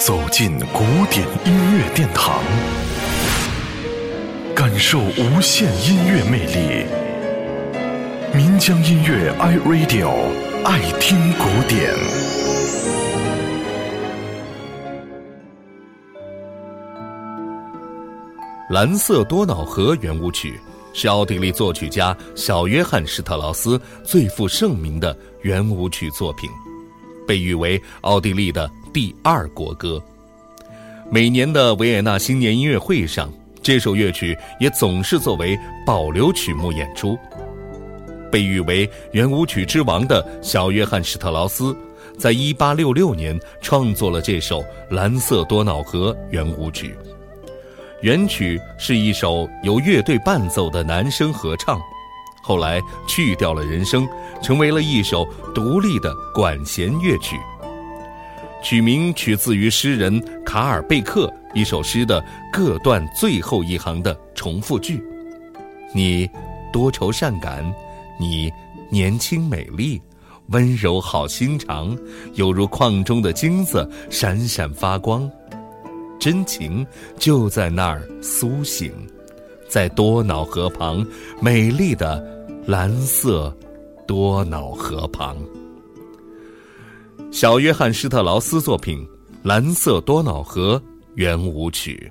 走进古典音乐殿堂，感受无限音乐魅力。民江音乐 iRadio 爱听古典。蓝色多瑙河圆舞曲是奥地利作曲家小约翰施特劳斯最负盛名的圆舞曲作品，被誉为奥地利的。第二国歌，每年的维也纳新年音乐会上，这首乐曲也总是作为保留曲目演出。被誉为圆舞曲之王的小约翰施特劳斯，在一八六六年创作了这首《蓝色多瑙河》圆舞曲。原曲是一首由乐队伴奏的男声合唱，后来去掉了人声，成为了一首独立的管弦乐曲。取名取自于诗人卡尔贝克一首诗的各段最后一行的重复句：“你多愁善感，你年轻美丽，温柔好心肠，犹如矿中的金子闪闪发光，真情就在那儿苏醒，在多瑙河旁，美丽的蓝色多瑙河旁。”小约翰施特劳斯作品《蓝色多瑙河》圆舞曲。